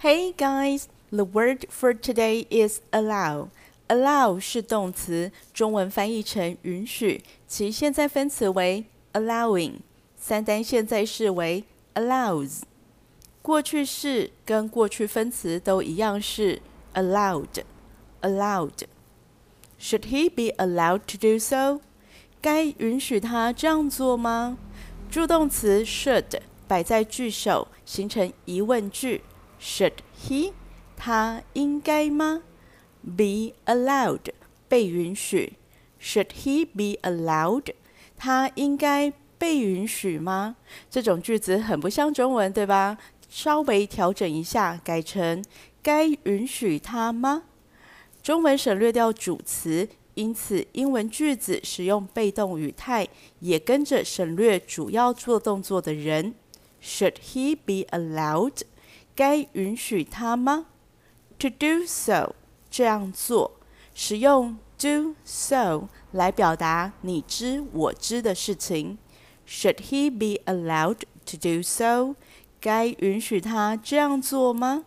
Hey guys, the word for today is allow. Allow 是动词，中文翻译成允许，其现在分词为 allowing，三单现在式为 allows。过去式跟过去分词都一样是 allowed。allowed。Should he be allowed to do so？该允许他这样做吗？助动词 should 摆在句首，形成疑问句。Should he？他应该吗？Be allowed 被允许。Should he be allowed？他应该被允许吗？这种句子很不像中文，对吧？稍微调整一下，改成该允许他吗？中文省略掉主词，因此英文句子使用被动语态，也跟着省略主要做动作的人。Should he be allowed？该允许他吗？To do so，这样做，使用 do so 来表达你知我知的事情。Should he be allowed to do so？该允许他这样做吗？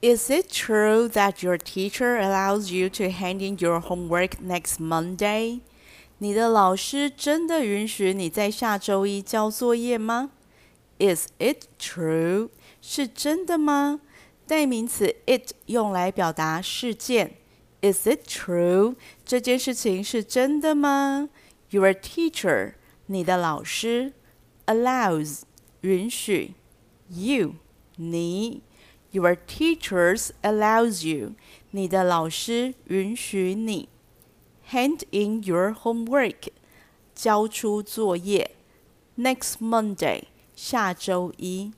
Is it true that your teacher allows you to hand in your homework next Monday? 你的老师真的允许你在下周一交作业吗 ？Is it true? 是真的吗？代名词 it 用来表达事件。Is it true? 这件事情是真的吗？Your teacher 你的老师 allows 允许 you 你。Your teachers allows you. 你的老师允许你 hand in your homework. 交出作业 next Monday. 下周一。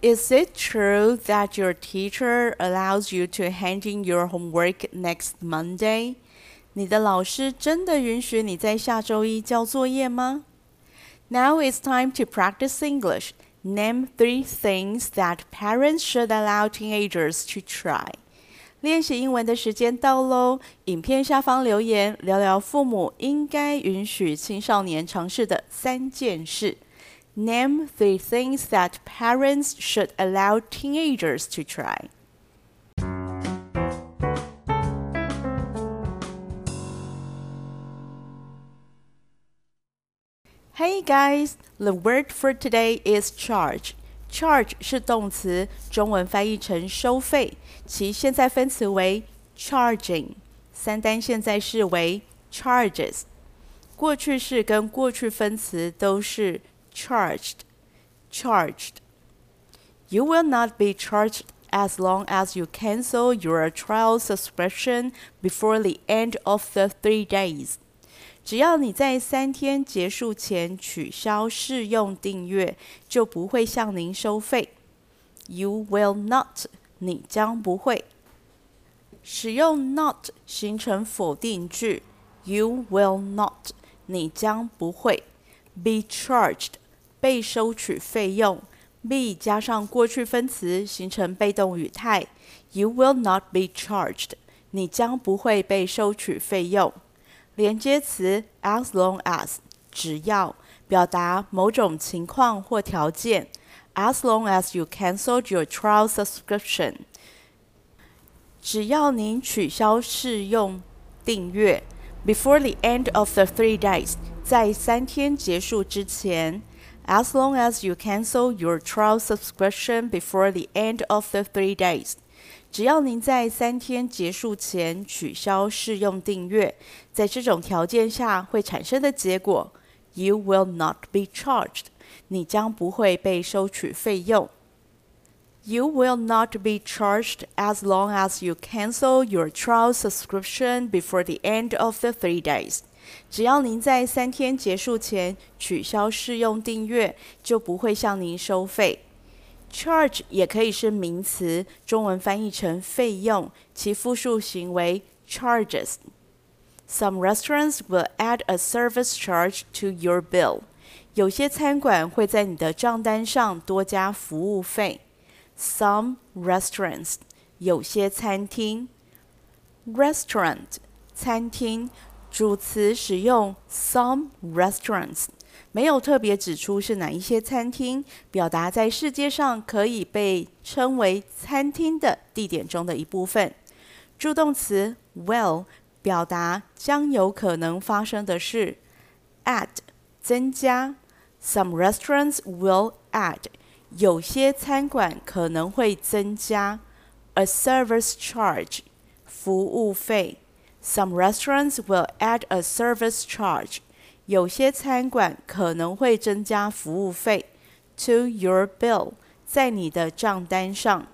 Is it true that your teacher allows you to hand in your homework next Monday? 你的老师真的允许你在下周一交作业吗？Now it's time to practice English. Name three things that parents should allow teenagers to try. 练习英文的时间到喽！影片下方留言聊聊父母应该允许青少年尝试的三件事。Name three things that parents should allow teenagers to try. Hey guys, the word for today is charge. Charge 是动词，中文翻译成收费，其现在分词为 charging，三单现在式为 charges。过去式跟过去分词都是 charged. Charged. You will not be charged as long as you cancel your trial subscription before the end of the three days. 只要你在三天结束前取消试用订阅，就不会向您收费。You will not，你将不会。使用 not 形成否定句，You will not，你将不会。Be charged， 被收取费用。be 加上过去分词形成被动语态，You will not be charged，你将不会被收取费用。连接词 as long as 只要表达某种情况或条件，as long as you cancelled your trial subscription，只要您取消试用订阅，before the end of the three days，在三天结束之前 ，as long as you cancel your trial subscription before the end of the three days。只要您在三天结束前取消试用订阅，在这种条件下会产生的结果，You will not be charged，你将不会被收取费用。You will not be charged as long as you cancel your trial subscription before the end of the three days。 只要您在三天结束前取消试用订阅，就不会向您收费。Charge 也可以是名词，中文翻译成费用，其复数形为 charges。Some restaurants will add a service charge to your bill。有些餐馆会在你的账单上多加服务费。Some restaurants，有些餐厅。Restaurant，餐厅， 主词使用 some restaurants。没有特别指出是哪一些餐厅，表达在世界上可以被称为餐厅的地点中的一部分。助动词 will 表达将有可能发生的事，add 增加。Some restaurants will add 有些餐馆可能会增加 a service charge 服务费。Some restaurants will add a service charge 有些餐馆可能会增加服务费。To your bill 在你的账单上。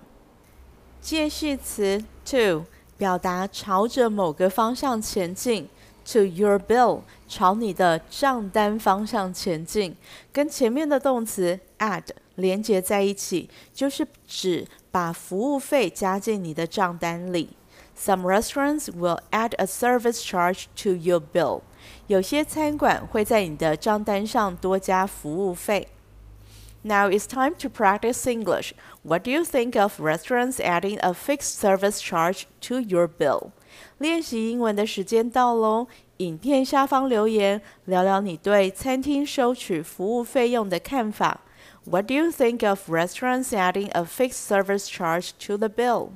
介系词 to 表达朝着某个方向前进，to your bill，朝你的账单方向前进，跟前面的动词 add 连接在一起，就是指把服务费加进你的账单里。Some restaurants will add a service charge to your bill。有些餐馆会在你的账单上多加服务费。Now it's time to practice English. What do you think of restaurants adding a fixed service charge to your bill? 练习英文的时间到喽！影片下方留言，聊聊你对餐厅收取服务费用的看法。What do you think of restaurants adding a fixed service charge to the bill?